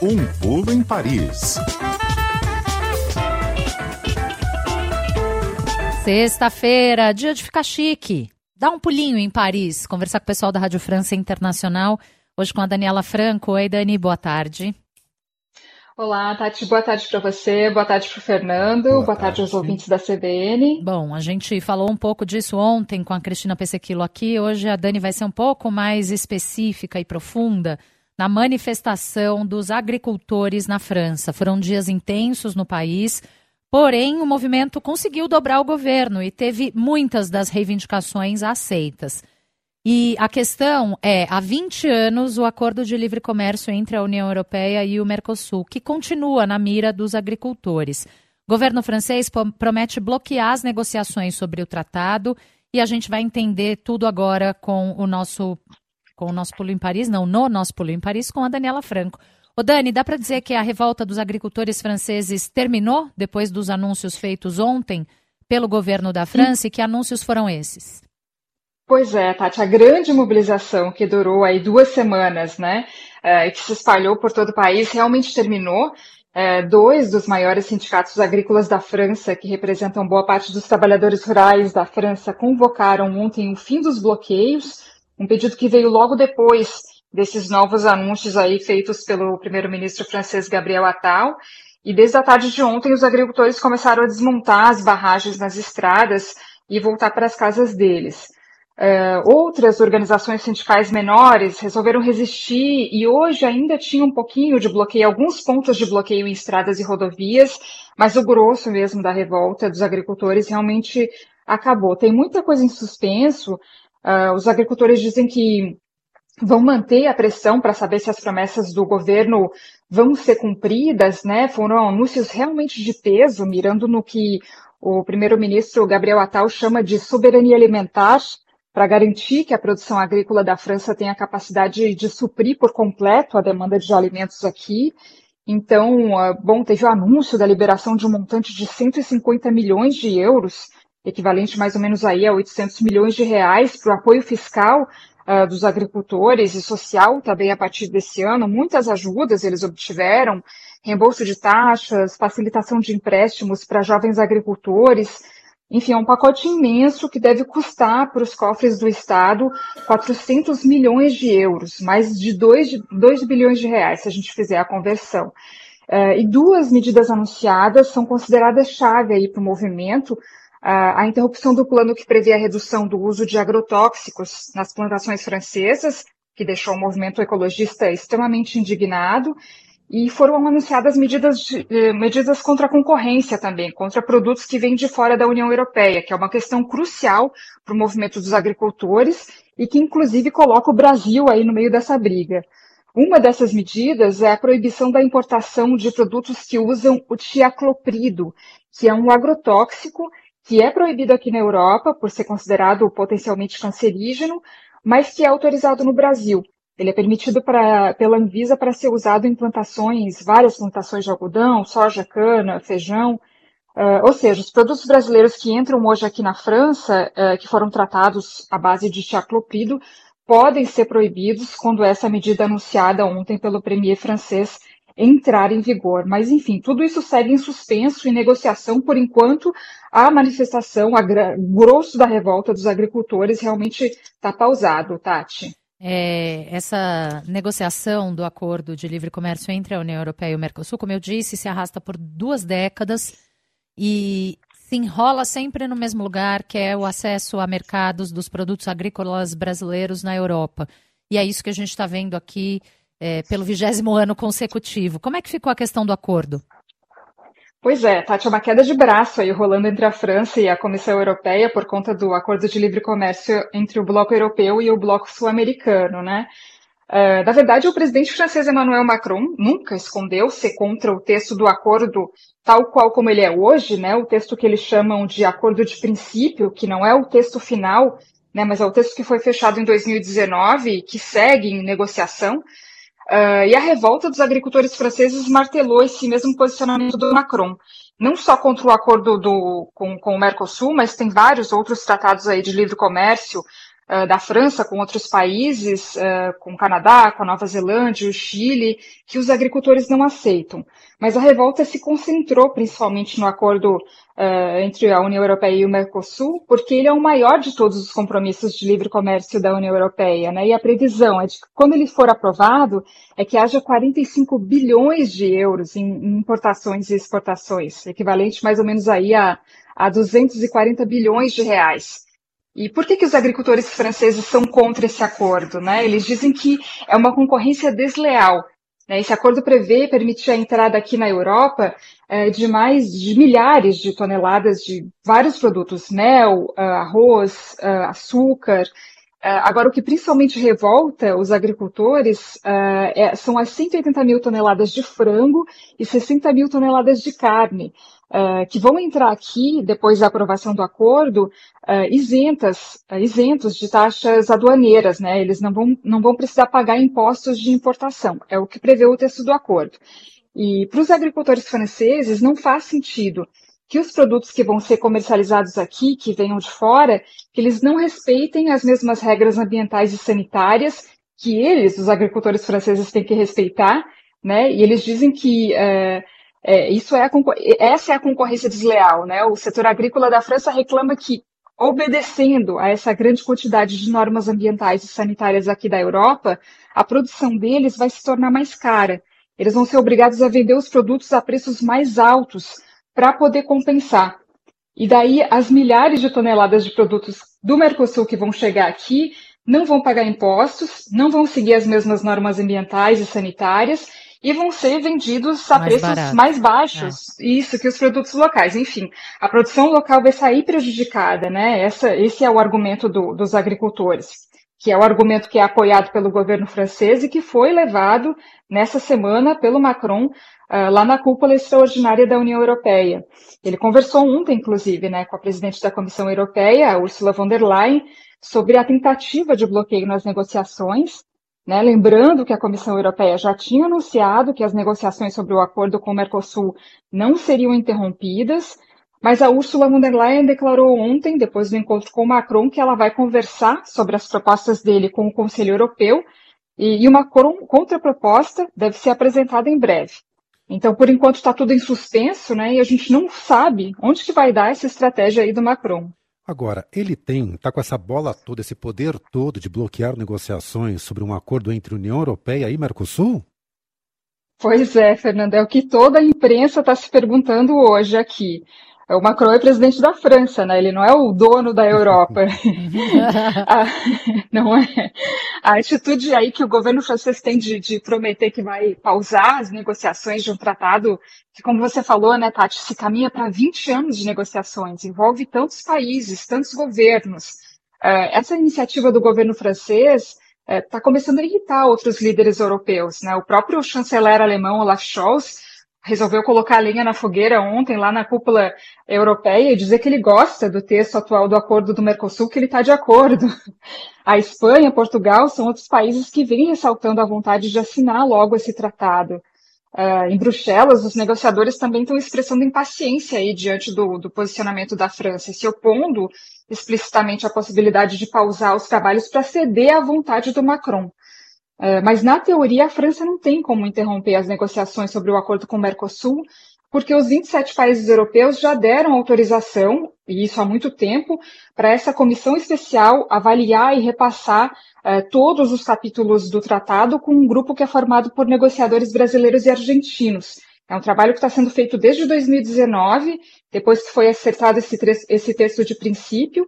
Um pulo em Paris. Sexta-feira, dia de ficar chique. Dá um pulinho em Paris, conversar com o pessoal da Rádio França Internacional. Hoje com a Daniela Franco. Oi, Dani, boa tarde. Olá, Tati, boa tarde para você, boa tarde para o Fernando, boa, boa tarde. tarde aos ouvintes da CBN. Bom, a gente falou um pouco disso ontem com a Cristina Pessequilo aqui, hoje a Dani vai ser um pouco mais específica e profunda na manifestação dos agricultores na França. Foram dias intensos no país, porém o movimento conseguiu dobrar o governo e teve muitas das reivindicações aceitas. E a questão é, há 20 anos, o acordo de livre comércio entre a União Europeia e o Mercosul, que continua na mira dos agricultores. O governo francês promete bloquear as negociações sobre o tratado e a gente vai entender tudo agora com o nosso com o nosso pulo em Paris, não, no nosso pulo em Paris, com a Daniela Franco. Ô Dani, dá para dizer que a revolta dos agricultores franceses terminou depois dos anúncios feitos ontem pelo governo da França? E que anúncios foram esses? Pois é, Tati, a grande mobilização que durou aí duas semanas, né, é, que se espalhou por todo o país, realmente terminou. É, dois dos maiores sindicatos agrícolas da França, que representam boa parte dos trabalhadores rurais da França, convocaram ontem o fim dos bloqueios, um pedido que veio logo depois desses novos anúncios aí feitos pelo primeiro-ministro francês Gabriel Attal. E desde a tarde de ontem, os agricultores começaram a desmontar as barragens nas estradas e voltar para as casas deles. Uh, outras organizações sindicais menores resolveram resistir e hoje ainda tinha um pouquinho de bloqueio, alguns pontos de bloqueio em estradas e rodovias, mas o grosso mesmo da revolta dos agricultores realmente acabou. Tem muita coisa em suspenso. Uh, os agricultores dizem que vão manter a pressão para saber se as promessas do governo vão ser cumpridas, né? Foram anúncios realmente de peso, mirando no que o primeiro-ministro Gabriel Attal chama de soberania alimentar para garantir que a produção agrícola da França tenha a capacidade de suprir por completo a demanda de alimentos aqui. Então, ah, bom, teve o anúncio da liberação de um montante de 150 milhões de euros, equivalente mais ou menos aí a 800 milhões de reais para o apoio fiscal uh, dos agricultores e social também a partir desse ano. Muitas ajudas eles obtiveram, reembolso de taxas, facilitação de empréstimos para jovens agricultores, enfim, é um pacote imenso que deve custar para os cofres do Estado 400 milhões de euros, mais de 2, 2 bilhões de reais, se a gente fizer a conversão. Uh, e duas medidas anunciadas são consideradas chave aí para o movimento. A interrupção do plano que prevê a redução do uso de agrotóxicos nas plantações francesas, que deixou o movimento ecologista extremamente indignado, e foram anunciadas medidas, de, eh, medidas contra a concorrência também, contra produtos que vêm de fora da União Europeia, que é uma questão crucial para o movimento dos agricultores e que, inclusive, coloca o Brasil aí no meio dessa briga. Uma dessas medidas é a proibição da importação de produtos que usam o tiacloprido, que é um agrotóxico que é proibido aqui na Europa por ser considerado potencialmente cancerígeno, mas que é autorizado no Brasil. Ele é permitido pra, pela Anvisa para ser usado em plantações, várias plantações de algodão, soja, cana, feijão. Uh, ou seja, os produtos brasileiros que entram hoje aqui na França, uh, que foram tratados à base de tiacloprido, podem ser proibidos quando essa medida anunciada ontem pelo premier francês entrar em vigor. Mas, enfim, tudo isso segue em suspenso, em negociação, por enquanto a manifestação, a grosso da revolta dos agricultores realmente está pausado, Tati. É, essa negociação do acordo de livre comércio entre a União Europeia e o Mercosul, como eu disse, se arrasta por duas décadas e se enrola sempre no mesmo lugar, que é o acesso a mercados dos produtos agrícolas brasileiros na Europa. E é isso que a gente está vendo aqui é, pelo vigésimo ano consecutivo. Como é que ficou a questão do acordo? Pois é, Tati, é uma queda de braço aí rolando entre a França e a Comissão Europeia por conta do acordo de livre comércio entre o bloco europeu e o bloco sul-americano, né? Uh, na verdade, o presidente francês Emmanuel Macron nunca escondeu ser contra o texto do acordo tal qual como ele é hoje, né? O texto que eles chamam de acordo de princípio, que não é o texto final, né? Mas é o texto que foi fechado em 2019 que segue em negociação. Uh, e a revolta dos agricultores franceses martelou esse mesmo posicionamento do Macron, não só contra o acordo do, com, com, o Mercosul, mas tem vários outros tratados aí de livre comércio, da França com outros países, uh, com o Canadá, com a Nova Zelândia, o Chile, que os agricultores não aceitam. Mas a revolta se concentrou principalmente no acordo uh, entre a União Europeia e o Mercosul, porque ele é o maior de todos os compromissos de livre comércio da União Europeia, né? E a previsão é de que quando ele for aprovado, é que haja 45 bilhões de euros em, em importações e exportações, equivalente mais ou menos aí a, a 240 bilhões de reais. E por que, que os agricultores franceses são contra esse acordo? Né? Eles dizem que é uma concorrência desleal. Né? Esse acordo prevê permitir a entrada aqui na Europa é, de mais de milhares de toneladas de vários produtos, mel, ah, arroz, ah, açúcar. Ah, agora, o que principalmente revolta os agricultores é, são as 180 mil toneladas de frango e 60 mil toneladas de carne uh, que vão entrar aqui, depois da aprovação do acordo, uh, isentas, uh, isentos de taxas aduaneiras, né? Eles não vão, não vão precisar pagar impostos de importação, é o que prevê o texto do acordo. E para os agricultores franceses não faz sentido que os produtos que vão ser comercializados aqui, que venham de fora, que eles não respeitem as mesmas regras ambientais e sanitárias que eles, os agricultores franceses, têm que respeitar, né? E eles dizem que uh, é, isso é essa é a concorrência desleal, né? O setor agrícola da França reclama que, obedecendo a essa grande quantidade de normas ambientais e sanitárias aqui da Europa, a produção deles vai se tornar mais cara. Eles vão ser obrigados a vender os produtos a preços mais altos para poder compensar. E daí as milhares de toneladas de produtos do Mercosul que vão chegar aqui não vão pagar impostos, não vão seguir as mesmas normas ambientais e sanitárias e vão ser vendidos a mais preços barato. mais baixos. É. Isso, que os produtos locais. Enfim, a produção local vai sair prejudicada, né? Essa, esse é o argumento do, dos agricultores, que é o argumento que é apoiado pelo governo francês e que foi levado nessa semana pelo Macron uh, lá na cúpula extraordinária da União Europeia. Ele conversou ontem, inclusive, né, com a presidente da Comissão Europeia, Ursula von der Leyen, sobre a tentativa de bloqueio nas negociações né? Lembrando que a Comissão Europeia já tinha anunciado que as negociações sobre o acordo com o Mercosul não seriam interrompidas, mas a Ursula von der Leyen declarou ontem, depois do encontro com o Macron, que ela vai conversar sobre as propostas dele com o Conselho Europeu e, uma contraproposta deve ser apresentada em breve. Então, por enquanto, está tudo em suspenso, né? E a gente não sabe onde que vai dar essa estratégia aí do Macron. Agora, ele tem, está com essa bola toda, esse poder todo de bloquear negociações sobre um acordo entre União Europeia e Mercosul? Pois é, Fernando, é o que toda a imprensa está se perguntando hoje aqui. O Macron é presidente da França, né? Ele não é o dono da Europa. a, não é. A atitude aí que o governo francês tem de, de, prometer que vai pausar as negociações de um tratado que, como você falou, né, Tati, se caminha para 20 anos de negociações, envolve tantos países, tantos governos. Uh, essa iniciativa do governo francês está uh, começando a irritar outros líderes europeus. Né? O próprio chanceler alemão Olaf Scholz resolveu colocar a lenha na fogueira ontem lá na cúpula europeia e dizer que ele gosta do texto atual do acordo do Mercosul, que ele está de acordo. A Espanha, Portugal são outros países que vêm ressaltando a vontade de assinar logo esse tratado. Uh, em Bruxelas, os negociadores também estão expressando impaciência aí diante do, do posicionamento da França, se opondo explicitamente à possibilidade de pausar os trabalhos para ceder à vontade do Macron. É, mas, na teoria, a França não tem como interromper as negociações sobre o acordo com o Mercosul, porque os 27 países europeus já deram autorização, e isso há muito tempo, para essa comissão especial avaliar e repassar é, todos os capítulos do tratado com um grupo que é formado por negociadores brasileiros e argentinos. É um trabalho que está sendo feito desde 2019, depois que foi acertado esse, esse texto de princípio,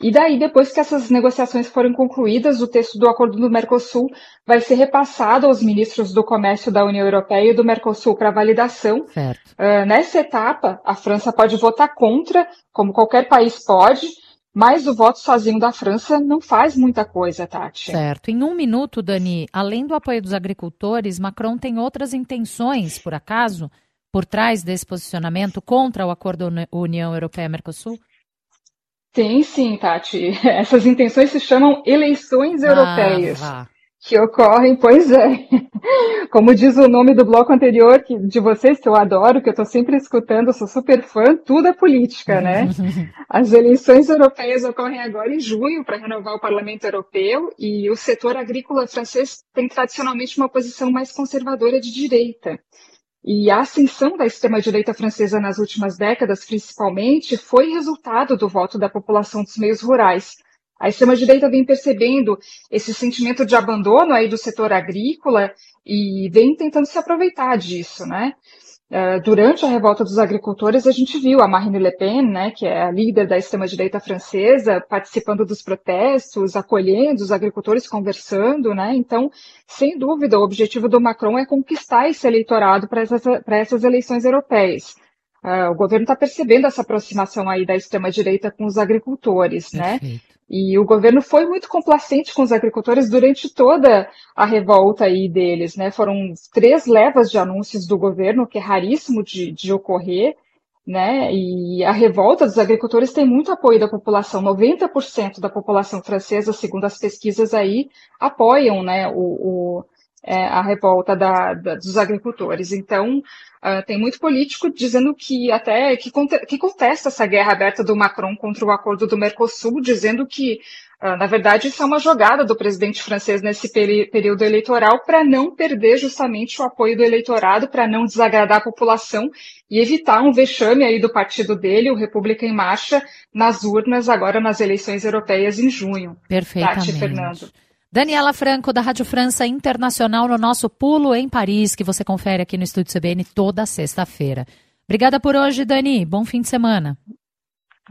e daí, depois que essas negociações forem concluídas, o texto do acordo do Mercosul vai ser repassado aos ministros do comércio da União Europeia e do Mercosul para validação. Uh, nessa etapa, a França pode votar contra, como qualquer país pode, mas o voto sozinho da França não faz muita coisa, Tati. Certo. Em um minuto, Dani, além do apoio dos agricultores, Macron tem outras intenções, por acaso, por trás desse posicionamento contra o acordo União Europeia-Mercosul? Tem sim, Tati. Essas intenções se chamam eleições ah, europeias. que ocorrem, pois é. Como diz o nome do bloco anterior que, de vocês, que eu adoro, que eu estou sempre escutando, sou super fã, tudo é política, né? As eleições europeias ocorrem agora em junho para renovar o Parlamento Europeu e o setor agrícola francês tem tradicionalmente uma posição mais conservadora de direita. E a ascensão da extrema-direita francesa nas últimas décadas, principalmente, foi resultado do voto da população dos meios rurais, a extrema-direita vem percebendo esse sentimento de abandono aí do setor agrícola e vem tentando se aproveitar disso, né? Uh, durante a revolta dos agricultores, a gente viu a Marine Le Pen, né, que é a líder da extrema-direita francesa, participando dos protestos, acolhendo os agricultores, conversando, né? Então, sem dúvida, o objetivo do Macron é conquistar esse eleitorado para essas, essas eleições europeias. Uh, o governo está percebendo essa aproximação aí da extrema-direita com os agricultores, né? Perfeito. né? E o governo foi muito complacente com os agricultores durante toda a revolta aí deles, né? Foram três levas de anúncios do governo, que é raríssimo de, de ocorrer, né? E a revolta dos agricultores tem muito apoio da população. 90% da população francesa, segundo as pesquisas aí, apoiam, né, o, o é, a revolta da, da, dos agricultores. Então, uh, tem muito político dizendo que até que, que, contesta essa guerra aberta do Macron contra o acordo do Mercosul, dizendo que, uh, na verdade, isso é uma jogada do presidente francês nesse período eleitoral para não perder justamente o apoio do eleitorado, para não desagradar a população e evitar um vexame aí do partido dele, o República em Marcha, nas urnas agora nas eleições europeias em junho. Perfeitamente. Tati, Fernando. Daniela Franco, da Rádio França Internacional, no nosso Pulo em Paris, que você confere aqui no Estúdio CBN toda sexta-feira. Obrigada por hoje, Dani. Bom fim de semana.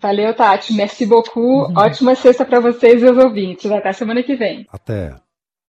Valeu, Tati. Merci beaucoup. Uhum. Ótima sexta para vocês e os ouvintes. Até semana que vem. Até.